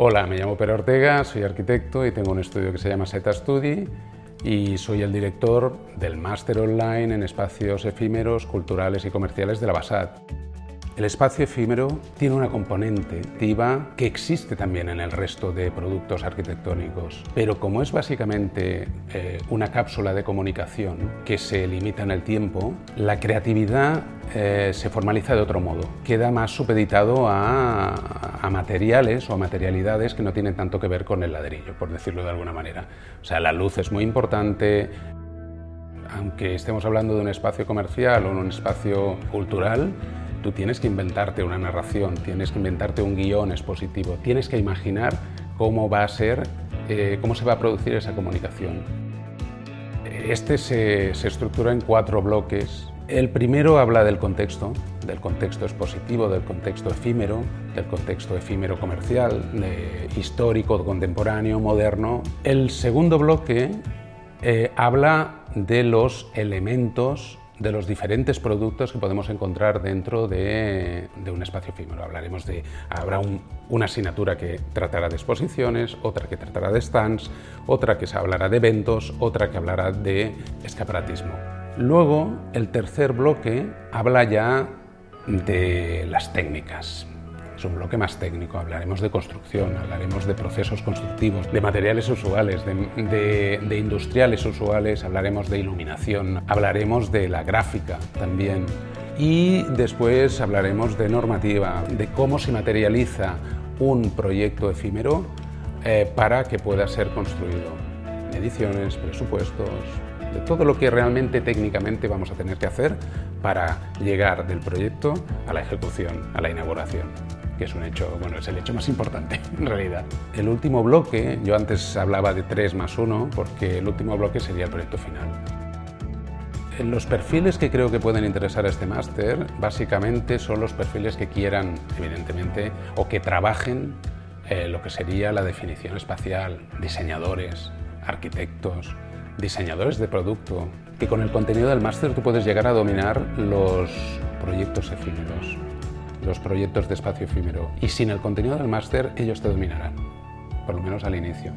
Hola, me llamo Pedro Ortega, soy arquitecto y tengo un estudio que se llama Seta Study y soy el director del máster online en espacios efímeros, culturales y comerciales de la BASAT. El espacio efímero tiene una componente activa que existe también en el resto de productos arquitectónicos, pero como es básicamente eh, una cápsula de comunicación que se limita en el tiempo, la creatividad eh, se formaliza de otro modo. Queda más supeditado a, a, materiales o a materialidades que no tienen tanto que ver con el ladrillo, por decirlo de alguna manera. O sea, la luz es muy importante, aunque estemos hablando de un espacio comercial o un espacio cultural, Tienes que inventarte una narración, tienes que inventarte un guion expositivo, tienes que imaginar cómo va a ser, eh, cómo se va a producir esa comunicación. Este se, se estructura en cuatro bloques. El primero habla del contexto, del contexto expositivo, del contexto efímero, del contexto efímero comercial, histórico, contemporáneo, moderno. El segundo bloque eh, habla de los elementos de los diferentes productos que podemos encontrar dentro de, un espacio efímero. Hablaremos de, habrá una asignatura que tratará de exposiciones, otra que tratará de stands, otra que se hablará de eventos, otra que hablará de escaparatismo. Luego, el tercer bloque habla ya de las técnicas, es un bloque más técnico. Hablaremos de construcción, hablaremos de procesos constructivos, de materiales usuales, de, industriales usuales, hablaremos de iluminación, hablaremos de la gráfica también. Y después hablaremos de normativa, de cómo se materializa un proyecto efímero eh, para que pueda ser construido. Mediciones, presupuestos, de todo lo que realmente técnicamente vamos a tener que hacer para llegar del proyecto a la ejecución, a la inauguración que es un hecho, bueno, es el hecho más importante en realidad. El último bloque, yo antes hablaba de 3 más 1, porque el último bloque sería el proyecto final. Los perfiles que creo que pueden interesar a este máster básicamente son los perfiles que quieran, evidentemente, o que trabajen eh, lo que sería la definición espacial, diseñadores, arquitectos, diseñadores de producto, que con el contenido del máster tú puedes llegar a dominar los proyectos efímeros, los proyectos de espacio efímero y sin el contenido del máster ellos te dominarán, por lo menos al inicio.